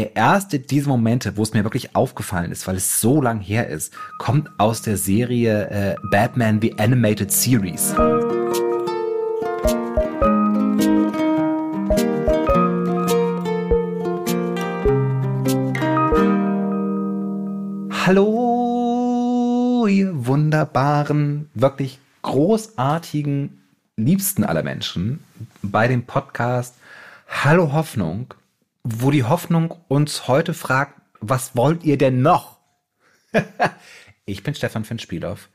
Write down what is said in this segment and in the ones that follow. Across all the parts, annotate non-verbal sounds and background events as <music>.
Der erste dieser Momente, wo es mir wirklich aufgefallen ist, weil es so lang her ist, kommt aus der Serie äh, Batman The Animated Series. Hallo, ihr wunderbaren, wirklich großartigen, liebsten aller Menschen bei dem Podcast Hallo Hoffnung wo die Hoffnung uns heute fragt, was wollt ihr denn noch? <laughs> ich bin Stefan Finn-Spielhoff.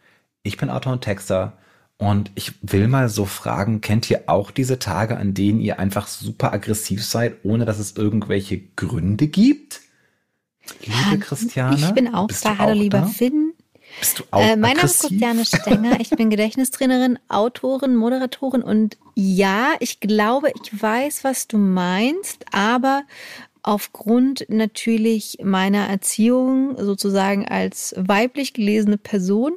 Ich bin Autor und Texter. Und ich will mal so fragen, kennt ihr auch diese Tage, an denen ihr einfach super aggressiv seid, ohne dass es irgendwelche Gründe gibt? Liebe Christiane. Ich bin auch da. Hallo, lieber da? Finn. Bist du auch äh, Mein Name ist Christiane Stenger. Ich bin <laughs> Gedächtnistrainerin, Autorin, Moderatorin und ja, ich glaube, ich weiß, was du meinst, aber aufgrund natürlich meiner Erziehung sozusagen als weiblich gelesene Person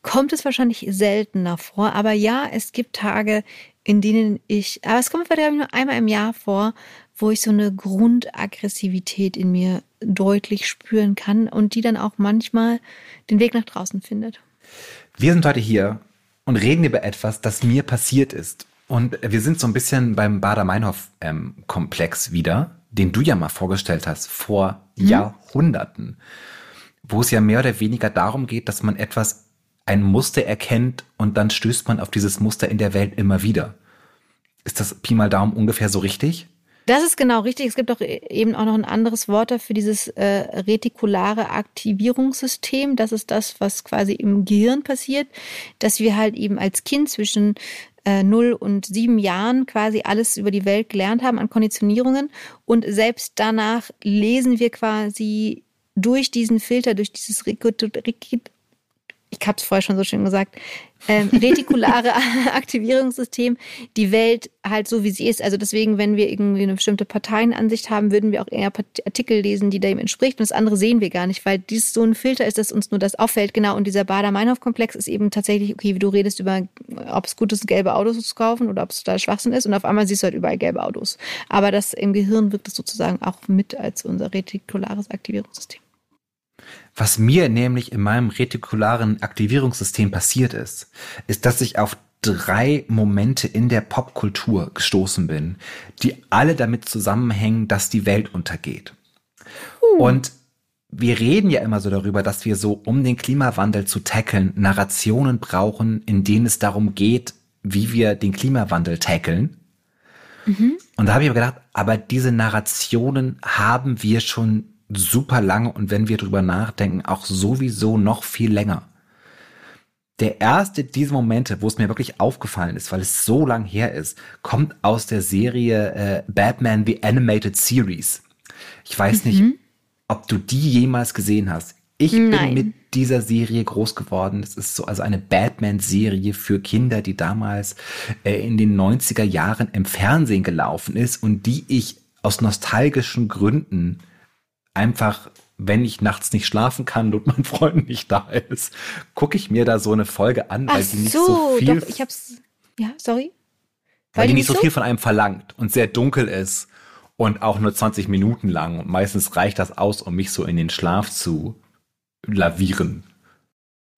kommt es wahrscheinlich seltener vor. Aber ja, es gibt Tage, in denen ich, aber es kommt vielleicht nur einmal im Jahr vor, wo ich so eine Grundaggressivität in mir deutlich spüren kann und die dann auch manchmal den Weg nach draußen findet. Wir sind heute hier und reden über etwas, das mir passiert ist. Und wir sind so ein bisschen beim Bader-Meinhof-Komplex ähm, wieder, den du ja mal vorgestellt hast, vor hm? Jahrhunderten, wo es ja mehr oder weniger darum geht, dass man etwas, ein Muster erkennt und dann stößt man auf dieses Muster in der Welt immer wieder. Ist das Pi mal Daumen ungefähr so richtig? Das ist genau richtig. Es gibt auch eben auch noch ein anderes Wort dafür, dieses äh, retikulare Aktivierungssystem. Das ist das, was quasi im Gehirn passiert, dass wir halt eben als Kind zwischen äh, 0 und 7 Jahren quasi alles über die Welt gelernt haben an Konditionierungen. Und selbst danach lesen wir quasi durch diesen Filter, durch dieses ich habe es vorher schon so schön gesagt, ähm, retikulare <laughs> Aktivierungssystem, die Welt halt so, wie sie ist. Also deswegen, wenn wir irgendwie eine bestimmte Parteienansicht haben, würden wir auch eher Artikel lesen, die dem entspricht. Und das andere sehen wir gar nicht, weil dies so ein Filter ist, dass uns nur das auffällt. Genau, und dieser Bader-Meinhof-Komplex ist eben tatsächlich, okay, wie du redest über, ob es gut ist, gelbe Autos zu kaufen oder ob es da Schwachsinn ist. Und auf einmal siehst du halt überall gelbe Autos. Aber das im Gehirn wirkt es sozusagen auch mit als unser retikulares Aktivierungssystem. Was mir nämlich in meinem retikularen Aktivierungssystem passiert ist, ist, dass ich auf drei Momente in der Popkultur gestoßen bin, die alle damit zusammenhängen, dass die Welt untergeht. Uh. Und wir reden ja immer so darüber, dass wir so, um den Klimawandel zu tackeln, Narrationen brauchen, in denen es darum geht, wie wir den Klimawandel tackeln. Mhm. Und da habe ich aber gedacht, aber diese Narrationen haben wir schon super lange und wenn wir drüber nachdenken, auch sowieso noch viel länger. Der erste dieser Momente, wo es mir wirklich aufgefallen ist, weil es so lang her ist, kommt aus der Serie äh, Batman The Animated Series. Ich weiß mhm. nicht, ob du die jemals gesehen hast. Ich Nein. bin mit dieser Serie groß geworden. Es ist so also eine Batman-Serie für Kinder, die damals äh, in den 90er Jahren im Fernsehen gelaufen ist und die ich aus nostalgischen Gründen einfach, wenn ich nachts nicht schlafen kann und mein Freund nicht da ist, gucke ich mir da so eine Folge an, weil Ach die nicht so, so viel. Doch, ich hab's. Ja, sorry. Weil, weil die nicht so viel von einem verlangt und sehr dunkel ist und auch nur 20 Minuten lang. Und meistens reicht das aus, um mich so in den Schlaf zu lavieren.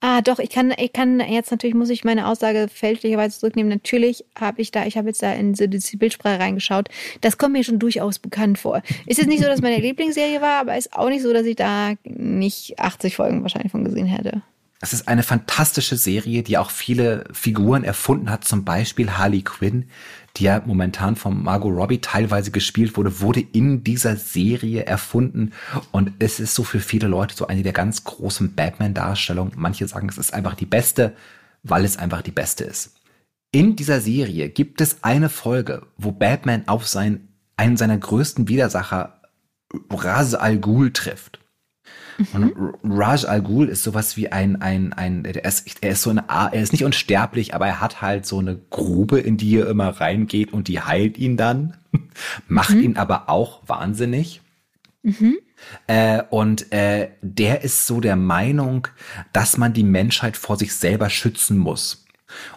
Ah, doch, ich kann, ich kann jetzt natürlich, muss ich meine Aussage fälschlicherweise zurücknehmen. Natürlich habe ich da, ich habe jetzt da in diese, diese Bildsprache reingeschaut. Das kommt mir schon durchaus bekannt vor. Ist jetzt nicht so, dass meine Lieblingsserie war, aber ist auch nicht so, dass ich da nicht 80 Folgen wahrscheinlich von gesehen hätte. Es ist eine fantastische Serie, die auch viele Figuren erfunden hat, zum Beispiel Harley Quinn, die ja momentan von Margot Robbie teilweise gespielt wurde, wurde in dieser Serie erfunden. Und es ist so für viele Leute so eine der ganz großen Batman-Darstellungen. Manche sagen, es ist einfach die beste, weil es einfach die beste ist. In dieser Serie gibt es eine Folge, wo Batman auf sein, einen seiner größten Widersacher Ra's al Ghul trifft. Und Raj Al Ghul ist sowas wie ein, ein, ein, er ist, er ist so eine, er ist nicht unsterblich, aber er hat halt so eine Grube, in die er immer reingeht und die heilt ihn dann, <laughs> macht mhm. ihn aber auch wahnsinnig. Mhm. Äh, und äh, der ist so der Meinung, dass man die Menschheit vor sich selber schützen muss.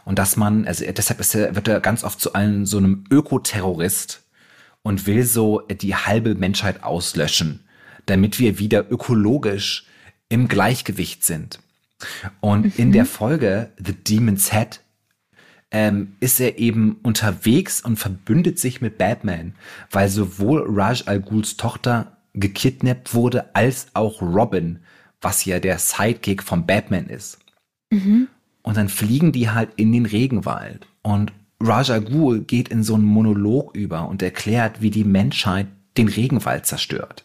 Und dass man, also deshalb ist er, wird er ganz oft zu einem so einem Ökoterrorist und will so die halbe Menschheit auslöschen damit wir wieder ökologisch im Gleichgewicht sind. Und mhm. in der Folge The Demon's Head ähm, ist er eben unterwegs und verbündet sich mit Batman, weil sowohl Raj Al Ghuls Tochter gekidnappt wurde, als auch Robin, was ja der Sidekick von Batman ist. Mhm. Und dann fliegen die halt in den Regenwald. Und Raja Ghul geht in so einen Monolog über und erklärt, wie die Menschheit den Regenwald zerstört.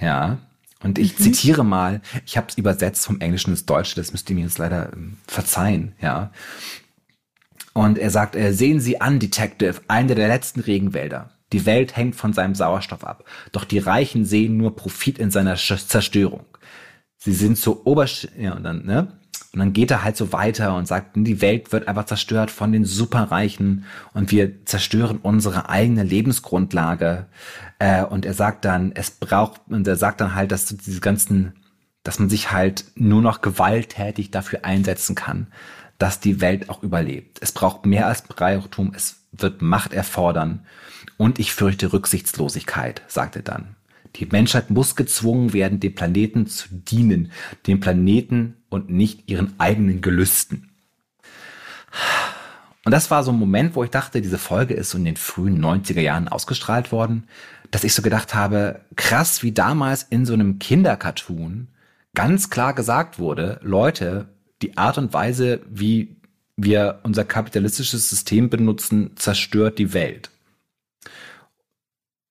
Ja. Und ich mhm. zitiere mal, ich habe es übersetzt vom Englischen ins Deutsche, das müsst ihr mir jetzt leider ähm, verzeihen, ja. Und er sagt, äh, sehen Sie an, Detective, eine der letzten Regenwälder. Die Welt hängt von seinem Sauerstoff ab. Doch die Reichen sehen nur Profit in seiner Zerstörung. Sie sind so oberst, ja, und dann, ne? Und dann geht er halt so weiter und sagt, die Welt wird einfach zerstört von den Superreichen und wir zerstören unsere eigene Lebensgrundlage. Äh, und er sagt dann, es braucht, und er sagt dann halt, dass diese ganzen, dass man sich halt nur noch gewalttätig dafür einsetzen kann, dass die Welt auch überlebt. Es braucht mehr als Reichtum, es wird Macht erfordern. Und ich fürchte Rücksichtslosigkeit, sagt er dann. Die Menschheit muss gezwungen werden, dem Planeten zu dienen, dem Planeten und nicht ihren eigenen Gelüsten. Und das war so ein Moment, wo ich dachte, diese Folge ist so in den frühen 90er Jahren ausgestrahlt worden, dass ich so gedacht habe, krass, wie damals in so einem Kindercartoon ganz klar gesagt wurde, Leute, die Art und Weise, wie wir unser kapitalistisches System benutzen, zerstört die Welt.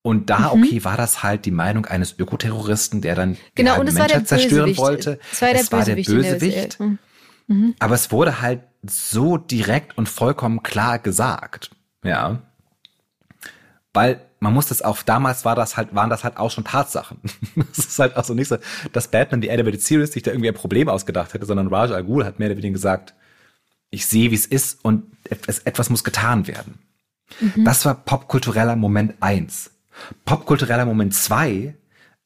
Und da, mhm. okay, war das halt die Meinung eines Ökoterroristen, der dann genau, die Menschheit zerstören Bösewicht. wollte. Es war der es Bösewicht. War der Bösewicht. Mhm. mhm. Aber es wurde halt so direkt und vollkommen klar gesagt. Ja. Weil man muss das auch, damals war das halt, waren das halt auch schon Tatsachen. <laughs> Es ist halt auch so nicht so, dass Batman die Animated Series sich da irgendwie ein Problem ausgedacht hätte, sondern Raj Al Ghul hat mehr oder weniger gesagt, ich sehe, wie es ist und etwas, etwas muss getan werden. Mhm. Das war popkultureller Moment eins. Popkultureller Moment zwei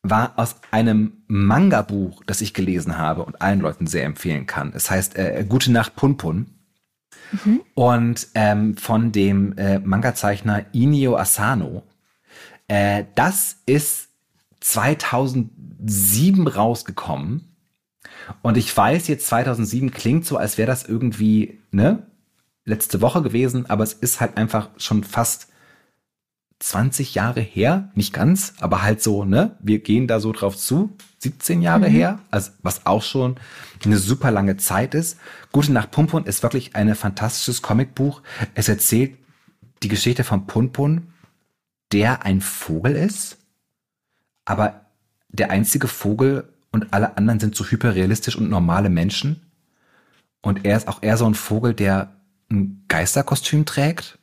war aus einem Manga-Buch, das ich gelesen habe und allen Leuten sehr empfehlen kann. Es heißt äh, Gute Nacht Punpun. Mhm. Und ähm, von dem äh, Manga-Zeichner Inio Asano. Äh, das ist 2007 rausgekommen. Und ich weiß jetzt, 2007 klingt so, als wäre das irgendwie, ne, letzte Woche gewesen, aber es ist halt einfach schon fast 20 Jahre her, nicht ganz, aber halt so, ne? Wir gehen da so drauf zu, 17 Jahre mhm. her, also was auch schon eine super lange Zeit ist. Gute Nacht Pumpun ist wirklich ein fantastisches Comicbuch. Es erzählt die Geschichte von Punpun, der ein Vogel ist, aber der einzige Vogel und alle anderen sind so hyperrealistisch und normale Menschen. Und er ist auch eher so ein Vogel, der ein Geisterkostüm trägt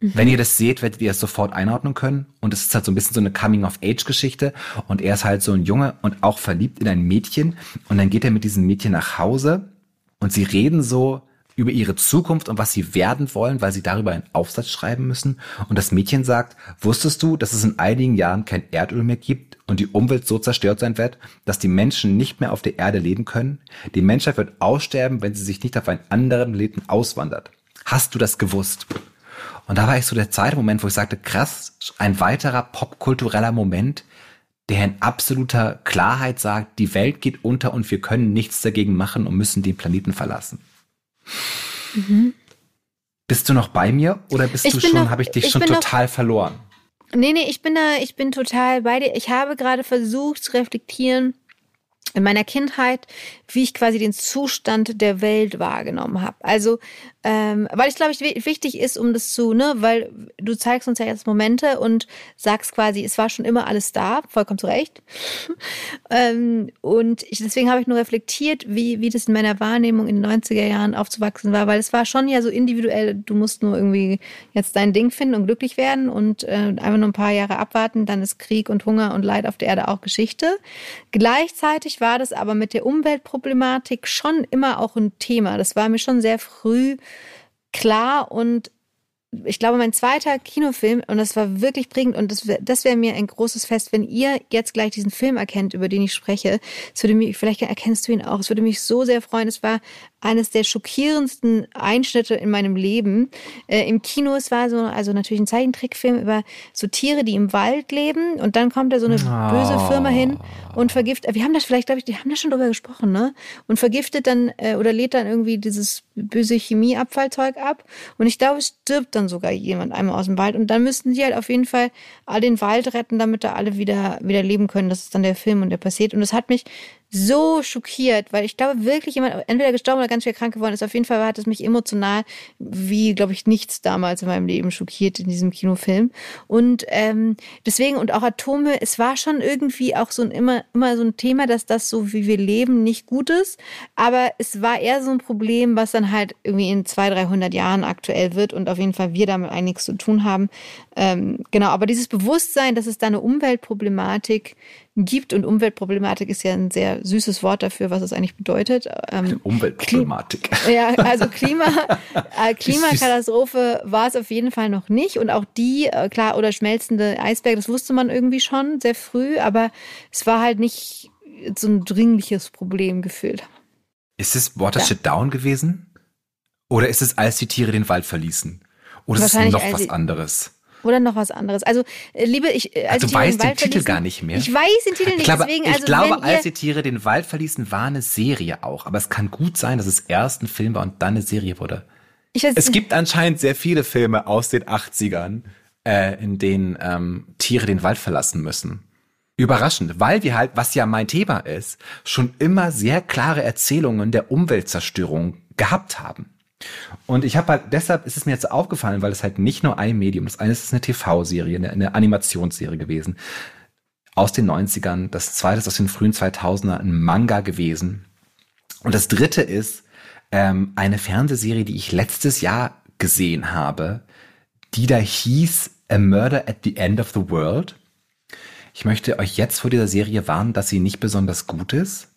Mhm. Wenn ihr das seht, werdet ihr es sofort einordnen können. Und es ist halt so ein bisschen so eine Coming-of-Age-Geschichte. Und er ist halt so ein Junge und auch verliebt in ein Mädchen. Und dann geht er mit diesem Mädchen nach Hause und sie reden so über ihre Zukunft und was sie werden wollen, weil sie darüber einen Aufsatz schreiben müssen. Und das Mädchen sagt, wusstest du, dass es in einigen Jahren kein Erdöl mehr gibt und die Umwelt so zerstört sein wird, dass die Menschen nicht mehr auf der Erde leben können? Die Menschheit wird aussterben, wenn sie sich nicht auf einen anderen Planeten auswandert. Hast du das gewusst? Und da war ich so der zweite Moment, wo ich sagte, krass, ein weiterer popkultureller Moment, der in absoluter Klarheit sagt, die Welt geht unter und wir können nichts dagegen machen und müssen den Planeten verlassen. Mhm. Bist du noch bei mir oder bist ich du schon, habe ich dich ich schon total noch, verloren? Nee, nee, ich bin da, ich bin total bei dir. Ich habe gerade versucht zu reflektieren, in meiner Kindheit, wie ich quasi den Zustand der Welt wahrgenommen habe. Also, ähm, weil ich glaube, ich wichtig ist, um das zu, ne, weil du zeigst uns ja jetzt Momente und sagst quasi, es war schon immer alles da, vollkommen zu Recht. <laughs> ähm, und ich, deswegen habe ich nur reflektiert, wie, wie das in meiner Wahrnehmung in den 90er Jahren aufzuwachsen war, weil es war schon ja so individuell, du musst nur irgendwie jetzt dein Ding finden und glücklich werden und äh, einfach nur ein paar Jahre abwarten, dann ist Krieg und Hunger und Leid auf der Erde auch Geschichte. Gleichzeitig war das aber mit der Umweltproblematik schon immer auch ein Thema. Das war mir schon sehr früh klar und ich glaube, mein zweiter Kinofilm, und das war wirklich prägend, und das wäre das wär mir ein großes Fest, wenn ihr jetzt gleich diesen Film erkennt, über den ich spreche. Es würde mich, vielleicht erkennst du ihn auch, es würde mich so sehr freuen. Es war eines der schockierendsten Einschnitte in meinem Leben. Äh, Im Kino, es war so, also natürlich ein Zeichentrickfilm über so Tiere, die im Wald leben, und dann kommt da so eine oh. böse Firma hin und vergiftet, wir haben das vielleicht, glaube ich, die haben da schon drüber gesprochen, ne? Und vergiftet dann, äh, oder lädt dann irgendwie dieses böse Chemieabfallzeug ab. Und ich glaube, es stirbt dann sogar jemand einmal aus dem Wald. Und dann müssten die halt auf jeden Fall all den Wald retten, damit da alle wieder, wieder leben können. Das ist dann der Film und der passiert. Und das hat mich so schockiert, weil ich glaube wirklich jemand entweder gestorben oder ganz schwer krank geworden ist. Auf jeden Fall hat es mich emotional wie, glaube ich, nichts damals in meinem Leben schockiert in diesem Kinofilm. Und ähm, deswegen und auch Atome, es war schon irgendwie auch so ein immer immer so ein Thema, dass das so wie wir leben nicht gut ist. Aber es war eher so ein Problem, was dann halt irgendwie in zwei, dreihundert Jahren aktuell wird und auf jeden Fall wir damit einiges zu tun haben. Ähm, genau, aber dieses Bewusstsein, dass es da eine Umweltproblematik gibt und Umweltproblematik ist ja ein sehr süßes Wort dafür, was es eigentlich bedeutet. Ähm, Umweltproblematik. Klim ja, also Klima, <laughs> äh, Klimakatastrophe war es auf jeden Fall noch nicht und auch die, äh, klar, oder schmelzende Eisberge, das wusste man irgendwie schon sehr früh, aber es war halt nicht so ein dringliches Problem gefühlt. Ist es Watership ja. Down gewesen? Oder ist es, als die Tiere den Wald verließen? Oder ist es noch was anderes? Oder noch was anderes. Also, äh, liebe ich, äh, als du weißt den, den Titel gar nicht mehr. Ich weiß den Titel nicht. Ich glaube, deswegen, also, ich glaube als die Tiere den Wald verließen, war eine Serie auch. Aber es kann gut sein, dass es erst ein Film war und dann eine Serie wurde. Ich weiß, es gibt anscheinend sehr viele Filme aus den 80ern, äh, in denen ähm, Tiere den Wald verlassen müssen. Überraschend, weil wir halt, was ja mein Thema ist, schon immer sehr klare Erzählungen der Umweltzerstörung gehabt haben. Und ich habe halt, deshalb ist es mir jetzt aufgefallen, weil es halt nicht nur ein Medium, das eine ist eine TV-Serie, eine, eine Animationsserie gewesen aus den 90ern, das zweite ist aus den frühen 2000er ein Manga gewesen und das dritte ist ähm, eine Fernsehserie, die ich letztes Jahr gesehen habe, die da hieß A Murder at the End of the World. Ich möchte euch jetzt vor dieser Serie warnen, dass sie nicht besonders gut ist.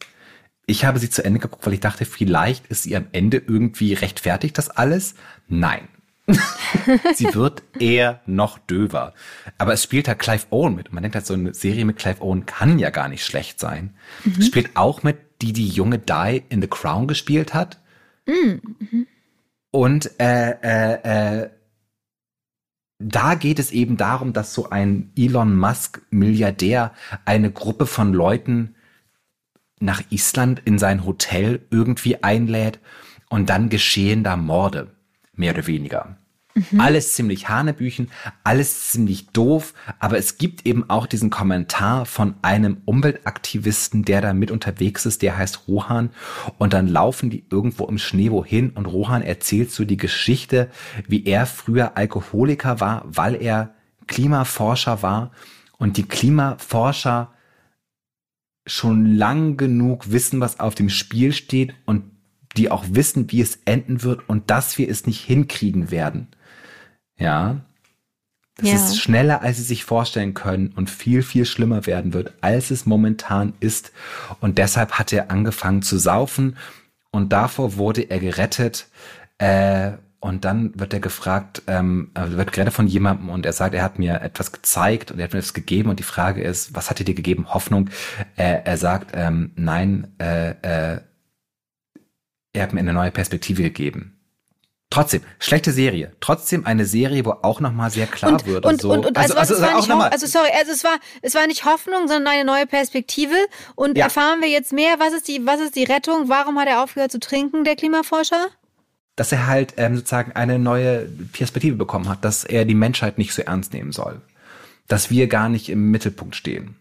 Ich habe sie zu Ende geguckt, weil ich dachte, vielleicht ist sie am Ende irgendwie rechtfertigt, das alles. Nein. <laughs> sie wird eher noch döver. Aber es spielt halt Clive Owen mit. Und man denkt halt, so eine Serie mit Clive Owen kann ja gar nicht schlecht sein. Mhm. Es spielt auch mit, die die junge Di in The Crown gespielt hat. Mhm. Und äh, äh, äh, da geht es eben darum, dass so ein Elon Musk Milliardär eine Gruppe von Leuten nach Island in sein Hotel irgendwie einlädt und dann geschehen da Morde, mehr oder weniger. Mhm. Alles ziemlich Hanebüchen, alles ziemlich doof, aber es gibt eben auch diesen Kommentar von einem Umweltaktivisten, der da mit unterwegs ist, der heißt Rohan und dann laufen die irgendwo im Schnee wohin und Rohan erzählt so die Geschichte, wie er früher Alkoholiker war, weil er Klimaforscher war und die Klimaforscher schon lang genug wissen, was auf dem Spiel steht und die auch wissen, wie es enden wird und dass wir es nicht hinkriegen werden. Ja. Das ja. ist schneller, als sie sich vorstellen können und viel, viel schlimmer werden wird, als es momentan ist. Und deshalb hat er angefangen zu saufen und davor wurde er gerettet. Äh, und dann wird er gefragt, ähm, äh, wird geredet von jemandem und er sagt, er hat mir etwas gezeigt und er hat mir etwas gegeben und die Frage ist, was hat er dir gegeben? Hoffnung. Äh, er sagt, ähm, nein, äh, äh, er hat mir eine neue Perspektive gegeben. Trotzdem, schlechte Serie. Trotzdem eine Serie, wo auch nochmal sehr klar und, wird. Und, so. und, und also, also, also, also, auch also sorry, also es war, es war nicht Hoffnung, sondern eine neue Perspektive. Und ja. erfahren wir jetzt mehr, was ist die, was ist die Rettung? Warum hat er aufgehört zu trinken, der Klimaforscher? Dass er halt ähm, sozusagen eine neue Perspektive bekommen hat, dass er die Menschheit nicht so ernst nehmen soll. Dass wir gar nicht im Mittelpunkt stehen.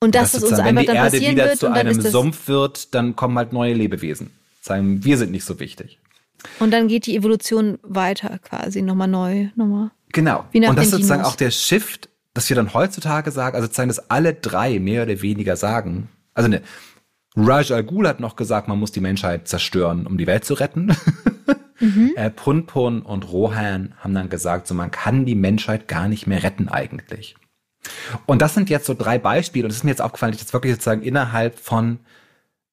Und dass, dass es uns einfach wenn die Erde wieder zu einem Sumpf wird, dann kommen halt neue Lebewesen. Sagen, wir sind nicht so wichtig. Und dann geht die Evolution weiter quasi, nochmal neu, nochmal. Genau. Und das ist sozusagen auch der Shift, dass wir dann heutzutage sagen, also sozusagen, dass alle drei mehr oder weniger sagen, also ne, Raj Al Ghul hat noch gesagt, man muss die Menschheit zerstören, um die Welt zu retten. <laughs> mhm. äh, Punpun und Rohan haben dann gesagt, so man kann die Menschheit gar nicht mehr retten eigentlich. Und das sind jetzt so drei Beispiele und es ist mir jetzt aufgefallen, dass ich jetzt wirklich sozusagen innerhalb von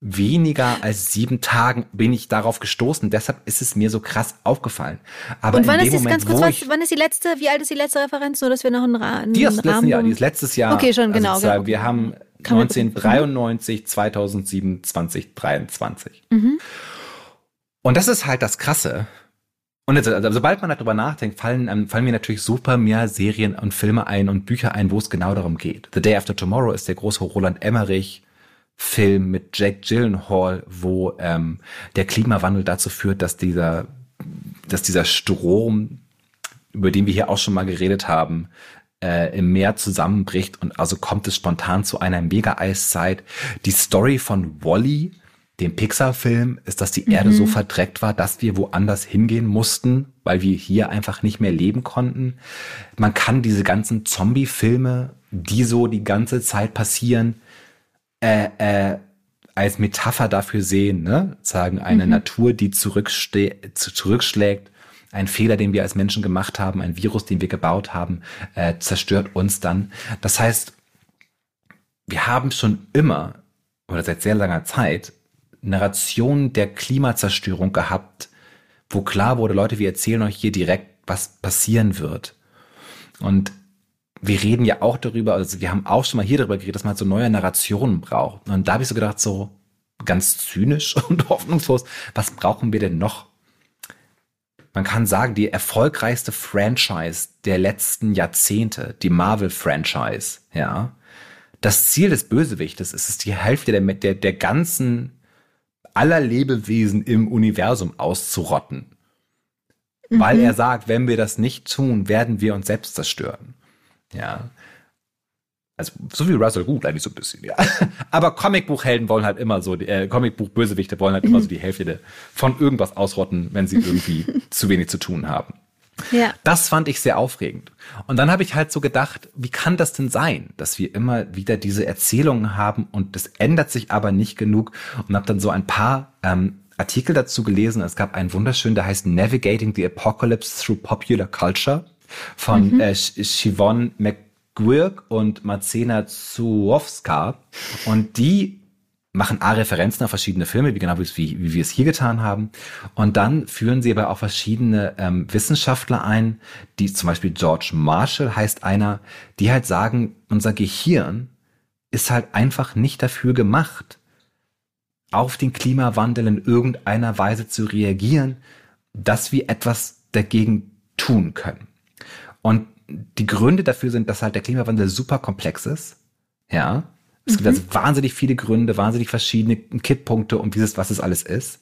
weniger als sieben Tagen bin ich darauf gestoßen. Deshalb ist es mir so krass aufgefallen. Aber Und wann in ist dem das Moment, ganz kurz, was, wann ist die letzte, wie alt ist die letzte Referenz, nur dass wir noch einen, Ra einen die ist letzten Rahmen Jahr, die ist letztes Jahr. Okay, schon, genau, Also genau. Wir haben 1993, 2007, 2023. Mhm. Und das ist halt das Krasse. Und jetzt, also, sobald man darüber nachdenkt, fallen, ähm, fallen mir natürlich super mehr Serien und Filme ein und Bücher ein, wo es genau darum geht. The Day After Tomorrow ist der große Roland Emmerich Film mit Jake Gyllenhaal, wo ähm, der Klimawandel dazu führt, dass dieser, dass dieser Strom, über den wir hier auch schon mal geredet haben, äh, im Meer zusammenbricht und also kommt es spontan zu einer Mega-Eiszeit. Die Story von Wally, dem Pixar-Film, ist, dass die Erde so verdreckt war, dass wir woanders hingehen mussten, weil wir hier einfach nicht mehr leben konnten. Man kann diese ganzen Zombie-Filme, die so die ganze Zeit passieren, äh, äh, als Metapher dafür sehen, ne? Sagen eine Natur, die zurückste zu- zurückschlägt, ein Fehler, den wir als Menschen gemacht haben, ein Virus, den wir gebaut haben, äh, zerstört uns dann. Das heißt, wir haben schon immer oder seit sehr langer Zeit Narrationen der Klimazerstörung gehabt, wo klar wurde, Leute, wir erzählen euch hier direkt, was passieren wird. Und wir reden ja auch darüber, also wir haben auch schon mal hier darüber geredet, dass man so neue Narrationen braucht. Und da habe ich so gedacht, so ganz zynisch <laughs> und hoffnungslos, was brauchen wir denn noch? Man kann sagen, die erfolgreichste Franchise der letzten Jahrzehnte, die Marvel-Franchise, ja. Das Ziel des Bösewichtes ist es, die Hälfte der, der, der ganzen, aller Lebewesen im Universum auszurotten. Weil er sagt, wenn wir das nicht tun, werden wir uns selbst zerstören. Ja. Also, so wie Russell Gut eigentlich so ein bisschen, ja. <laughs> Aber Comicbuchhelden wollen halt immer so, äh, Comicbuch-Bösewichte wollen halt immer so die Hälfte von irgendwas ausrotten, wenn sie irgendwie <laughs> zu wenig zu tun haben. Ja. Das fand ich sehr aufregend. Und dann habe ich halt so gedacht, wie kann das denn sein, dass wir immer wieder diese Erzählungen haben und das ändert sich aber nicht genug und habe dann so ein paar ähm, Artikel dazu gelesen. Es gab einen wunderschönen, der heißt Navigating the Apocalypse Through Popular Culture von äh, Sh- Siobhan McGuirk und Marcena Zuowska. Und die machen A Referenzen auf verschiedene Filme, wie genau wie, wie wir es hier getan haben. Und dann führen sie aber auch verschiedene ähm, Wissenschaftler ein, die zum Beispiel George Marshall heißt einer, die halt sagen, unser Gehirn ist halt einfach nicht dafür gemacht, auf den Klimawandel in irgendeiner Weise zu reagieren, dass wir etwas dagegen tun können. Und die Gründe dafür sind, dass halt der Klimawandel super komplex ist. Ja. Es gibt also wahnsinnig viele Gründe, wahnsinnig verschiedene Kipppunkte und dieses, was es alles ist.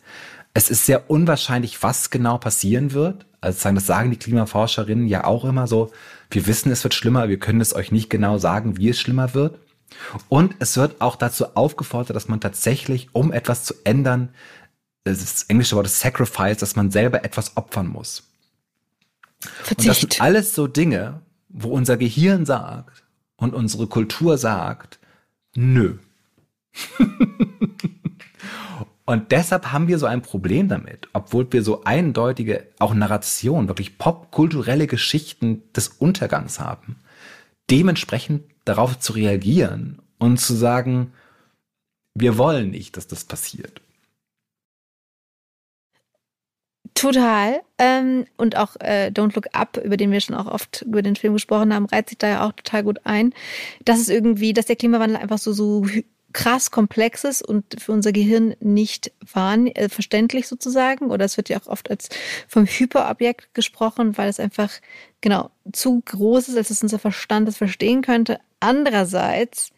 Es ist sehr unwahrscheinlich, was genau passieren wird. Also sagen, das sagen die Klimaforscherinnen ja auch immer so. Wir wissen, es wird schlimmer, wir können es euch nicht genau sagen, wie es schlimmer wird. Und es wird auch dazu aufgefordert, dass man tatsächlich, um etwas zu ändern, das englische Wort ist Sacrifice, dass man selber etwas opfern muss. Und das sind Verzicht. alles so Dinge, wo unser Gehirn sagt und unsere Kultur sagt, nö. <laughs> und deshalb haben wir so ein Problem damit, obwohl wir so eindeutige, auch Narration, wirklich popkulturelle Geschichten des Untergangs haben, dementsprechend darauf zu reagieren und zu sagen, wir wollen nicht, dass das passiert. Total. Ähm, und auch äh, Don't Look Up, über den wir schon auch oft über den Film gesprochen haben, reiht sich da ja auch total gut ein. Dass es irgendwie, dass der Klimawandel einfach so, so krass komplex ist und für unser Gehirn nicht wahrn äh, verständlich sozusagen. Oder es wird ja auch oft als vom Hyperobjekt gesprochen, weil es einfach genau zu groß ist, als dass unser Verstand es verstehen könnte. Andererseits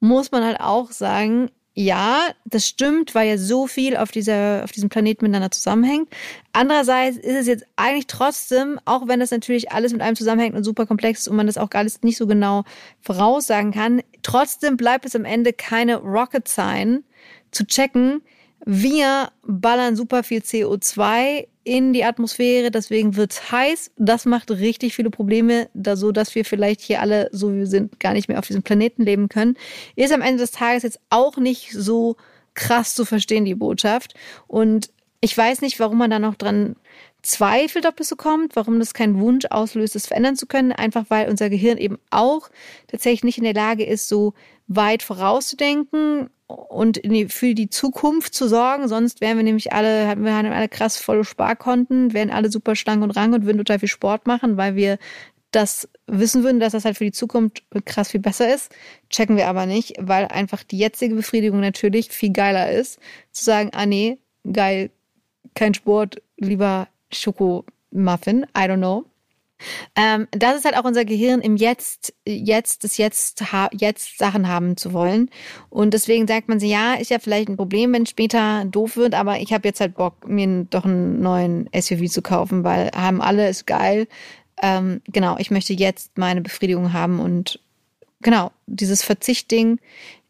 muss man halt auch sagen, ja, das stimmt, weil ja so viel auf dieser, auf diesem Planeten miteinander zusammenhängt. Andererseits ist es jetzt eigentlich trotzdem, auch wenn das natürlich alles mit einem zusammenhängt und super komplex ist und man das auch gar nicht so genau voraussagen kann, trotzdem bleibt es am Ende keine Rocket Sign zu checken, wir ballern super viel CO2 in die Atmosphäre, deswegen wird's heiß. Das macht richtig viele Probleme, da so, dass wir vielleicht hier alle, so wie wir sind, gar nicht mehr auf diesem Planeten leben können. Ist am Ende des Tages jetzt auch nicht so krass zu verstehen, die Botschaft. Und ich weiß nicht, warum man da noch dran zweifelt, ob das so kommt, warum das keinen Wunsch auslöst, es verändern zu können, einfach weil unser Gehirn eben auch tatsächlich nicht in der Lage ist, so weit vorauszudenken und für die Zukunft zu sorgen. Sonst wären wir nämlich alle, wir haben alle krass volle Sparkonten, wären alle super schlank und rank und würden total viel Sport machen, weil wir das wissen würden, dass das halt für die Zukunft krass viel besser ist. Checken wir aber nicht, weil einfach die jetzige Befriedigung natürlich viel geiler ist. Zu sagen, ah nee, geil, kein Sport, lieber Schokomuffin, I don't know. Ähm, das ist halt auch unser Gehirn im Jetzt, jetzt, das Jetzt, jetzt Sachen haben zu wollen. Und deswegen sagt man sich, ja, ist ja vielleicht ein Problem, wenn später doof wird, aber ich habe jetzt halt Bock, mir doch einen neuen SUV zu kaufen, weil haben alle, ist geil. Ähm, genau, ich möchte jetzt meine Befriedigung haben und genau, dieses Verzichtding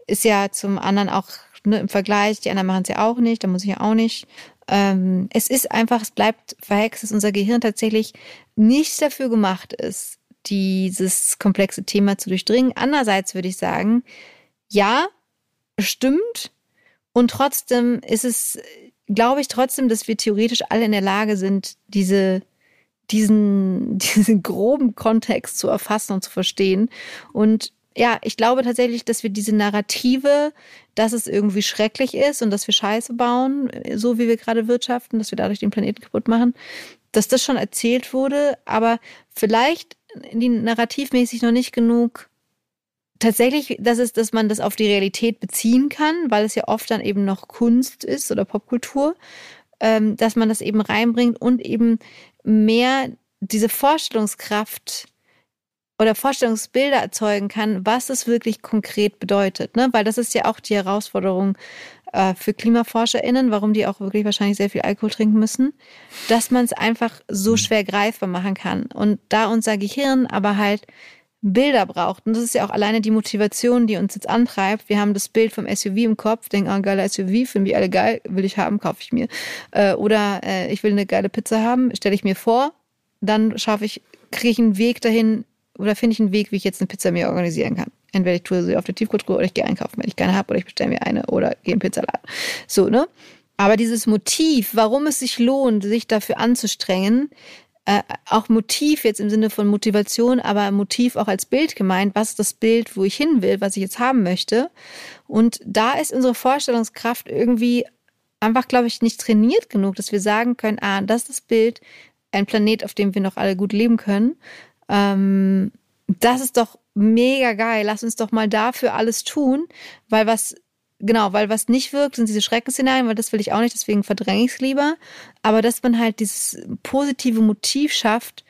ist ja zum anderen auch ne, im Vergleich, die anderen machen es ja auch nicht, da muss ich ja auch nicht. Ähm, es ist einfach, es bleibt verhext, dass unser Gehirn tatsächlich nicht dafür gemacht ist, dieses komplexe Thema zu durchdringen. Andererseits würde ich sagen, ja, stimmt. Und trotzdem ist es, glaube ich trotzdem, dass wir theoretisch alle in der Lage sind, diese, diesen, <laughs> diesen groben Kontext zu erfassen und zu verstehen. Und ja, ich glaube tatsächlich, dass wir diese Narrative, dass es irgendwie schrecklich ist und dass wir Scheiße bauen, so wie wir gerade wirtschaften, dass wir dadurch den Planeten kaputt machen, dass das schon erzählt wurde, aber vielleicht die narrativmäßig noch nicht genug. Tatsächlich, dass es, dass man das auf die Realität beziehen kann, weil es ja oft dann eben noch Kunst ist oder Popkultur, ähm, dass man das eben reinbringt und eben mehr diese Vorstellungskraft oder Vorstellungsbilder erzeugen kann, was es wirklich konkret bedeutet. Ne? Weil das ist ja auch die Herausforderung äh, für KlimaforscherInnen, warum die auch wirklich wahrscheinlich sehr viel Alkohol trinken müssen, dass man es einfach so mhm. schwer greifbar machen kann. Und da unser Gehirn aber halt Bilder braucht. Und das ist ja auch alleine die Motivation, die uns jetzt antreibt. Wir haben das Bild vom SUV im Kopf, denken, oh, geiler SUV, finden wir alle geil, will ich haben, kaufe ich mir. Äh, oder äh, ich will eine geile Pizza haben, stelle ich mir vor, dann schaffe ich, kriege ich einen Weg dahin, oder finde ich einen Weg, wie ich jetzt eine Pizza mir organisieren kann. Entweder ich tue sie auf der Tiefkühltruhe oder ich gehe einkaufen, wenn ich keine habe, oder ich bestelle mir eine oder gehe in den Pizzaladen. So, ne? Aber dieses Motiv, warum es sich lohnt, sich dafür anzustrengen, äh, auch Motiv jetzt im Sinne von Motivation, aber Motiv auch als Bild gemeint, was ist das Bild, wo ich hin will, was ich jetzt haben möchte. Und da ist unsere Vorstellungskraft irgendwie einfach, glaube ich, nicht trainiert genug, dass wir sagen können, ah, das ist das Bild, ein Planet, auf dem wir noch alle gut leben können. Ähm, das ist doch mega geil. Lass uns doch mal dafür alles tun, weil was genau, weil was nicht wirkt, sind diese Schreckensszenarien, weil das will ich auch nicht, deswegen verdränge ich es lieber. Aber dass man halt dieses positive Motiv schafft,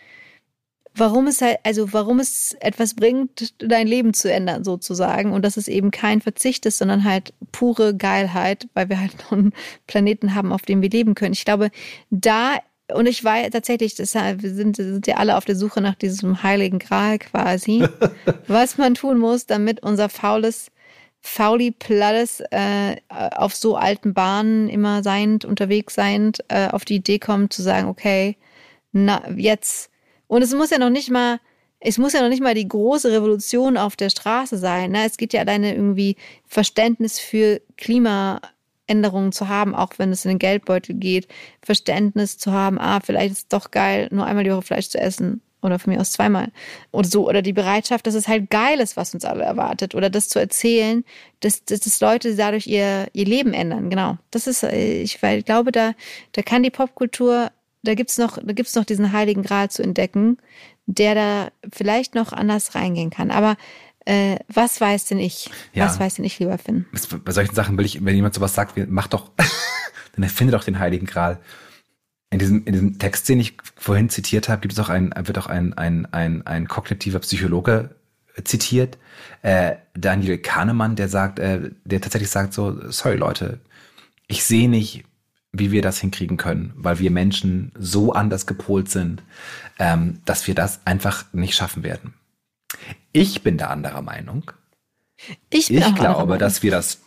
warum es halt, also warum es etwas bringt, dein Leben zu ändern, sozusagen. Und dass es eben kein Verzicht ist, sondern halt pure Geilheit, weil wir halt noch einen Planeten haben, auf dem wir leben können. Ich glaube, da und ich war tatsächlich, deshalb, wir sind, sind ja alle auf der Suche nach diesem heiligen Gral quasi, <laughs> was man tun muss, damit unser faules, fauli Plattes äh, auf so alten Bahnen immer seiend, unterwegs seiend, äh, auf die Idee kommt zu sagen, okay, na, jetzt. Und es muss ja noch nicht mal, es muss ja noch nicht mal die große Revolution auf der Straße sein. Ne? Es geht ja alleine irgendwie Verständnis für Klima Änderungen zu haben, auch wenn es in den Geldbeutel geht, Verständnis zu haben, ah, vielleicht ist es doch geil, nur einmal die Woche Fleisch zu essen oder von mir aus zweimal oder so oder die Bereitschaft, dass es halt geil ist, was uns alle erwartet oder das zu erzählen, dass, dass, dass Leute dadurch ihr, ihr Leben ändern. Genau, das ist, äh, ich, weil ich glaube, da, da kann die Popkultur, da gibt's noch, da gibt's noch diesen heiligen Gral zu entdecken, der da vielleicht noch anders reingehen kann. Aber äh, was weiß denn ich? Ja. Was weiß denn ich, lieber Finn? Bei solchen Sachen will ich, wenn jemand sowas sagt, mach doch, <laughs> dann erfinde doch den Heiligen Gral. In diesem, in diesem Text, den ich vorhin zitiert habe, gibt es auch ein, wird auch ein, ein, ein, ein kognitiver Psychologe zitiert, äh, Daniel Kahnemann, der sagt, äh, der tatsächlich sagt so, sorry Leute, ich sehe nicht, wie wir das hinkriegen können, weil wir Menschen so anders gepolt sind, ähm, dass wir das einfach nicht schaffen werden. Ich bin da anderer Meinung. Ich, ich glaube, dass wir das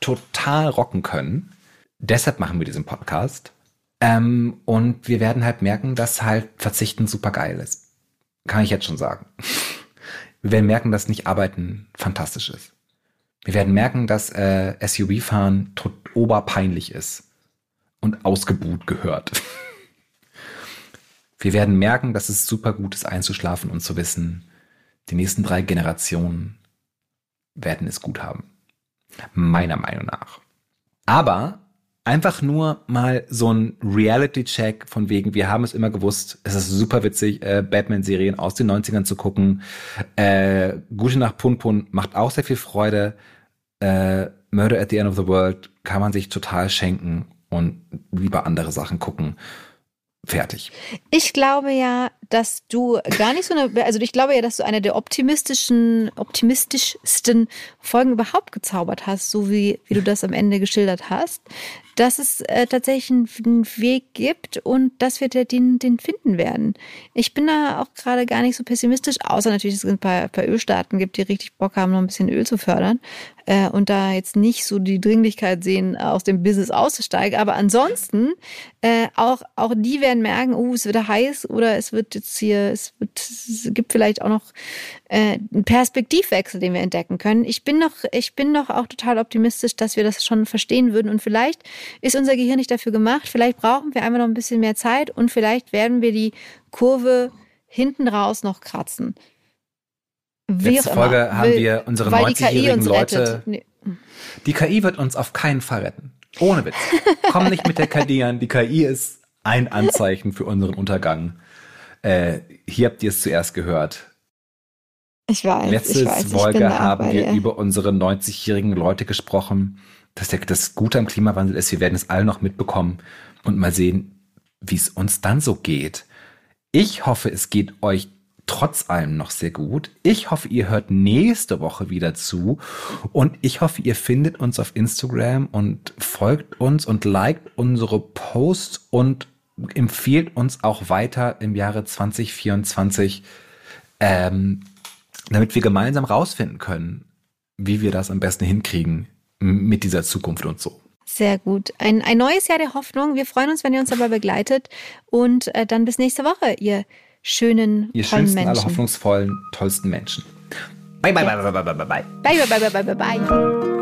total rocken können. Deshalb machen wir diesen Podcast. Ähm, und wir werden halt merken, dass halt Verzichten super geil ist. Kann ich jetzt schon sagen. Wir werden merken, dass nicht arbeiten fantastisch ist. Wir werden merken, dass äh, SUV-Fahren oberpeinlich ist und ausgebuht gehört. <laughs> Wir werden merken, dass es super gut ist, einzuschlafen und zu wissen, die nächsten drei Generationen werden es gut haben. Meiner Meinung nach. Aber einfach nur mal so ein Reality-Check von wegen, wir haben es immer gewusst, es ist super witzig, äh, Batman-Serien aus den 90ern zu gucken. Äh, Gute Nacht Pun Pun macht auch sehr viel Freude. Äh, Murder at the End of the World kann man sich total schenken und lieber andere Sachen gucken. Fertig. Ich glaube ja, dass du gar nicht so eine, also ich glaube ja, dass du eine der optimistischen, optimistischsten Folgen überhaupt gezaubert hast, so wie, wie du das am Ende geschildert hast dass es äh, tatsächlich einen Weg gibt und dass wir den, den finden werden. Ich bin da auch gerade gar nicht so pessimistisch, außer natürlich, dass es ein paar, ein paar Ölstaaten gibt, die richtig Bock haben, noch ein bisschen Öl zu fördern äh, und da jetzt nicht so die Dringlichkeit sehen, aus dem Business auszusteigen. Aber ansonsten, äh, auch, auch die werden merken, oh, es wird heiß oder es wird jetzt hier, es, wird, es gibt vielleicht auch noch äh, einen Perspektivwechsel, den wir entdecken können. Ich bin noch, ich bin noch auch total optimistisch, dass wir das schon verstehen würden und vielleicht ist unser Gehirn nicht dafür gemacht. Vielleicht brauchen wir einfach noch ein bisschen mehr Zeit und vielleicht werden wir die Kurve hinten raus noch kratzen. Wie Letzte Folge immer. haben wir unsere 90-jährigen Leute. Nee. Die KI wird uns auf keinen Fall retten. Ohne Witz. <laughs> Komm nicht mit der KI an. Die KI ist ein Anzeichen für unseren Untergang. Äh, hier habt ihr es zuerst gehört. Ich weiß. Letzte ich weiß, Folge haben wir über unsere 90-jährigen Leute gesprochen dass der, das Gute am Klimawandel ist, wir werden es alle noch mitbekommen und mal sehen, wie es uns dann so geht. Ich hoffe, es geht euch trotz allem noch sehr gut. Ich hoffe, ihr hört nächste Woche wieder zu und ich hoffe, ihr findet uns auf Instagram und folgt uns und liked unsere Posts und empfiehlt uns auch weiter im Jahre 2024, ähm, damit wir gemeinsam rausfinden können, wie wir das am besten hinkriegen mit dieser Zukunft und so. Sehr gut. Ein, ein neues Jahr der Hoffnung. Wir freuen uns, wenn ihr uns dabei begleitet. Und äh, dann bis nächste Woche, ihr schönen, ihr tollen schönsten, Menschen. alle hoffnungsvollen, tollsten Menschen. Bye, bye, bye, bye, bye, bye, bye. Bye, bye, bye, bye, bye, bye.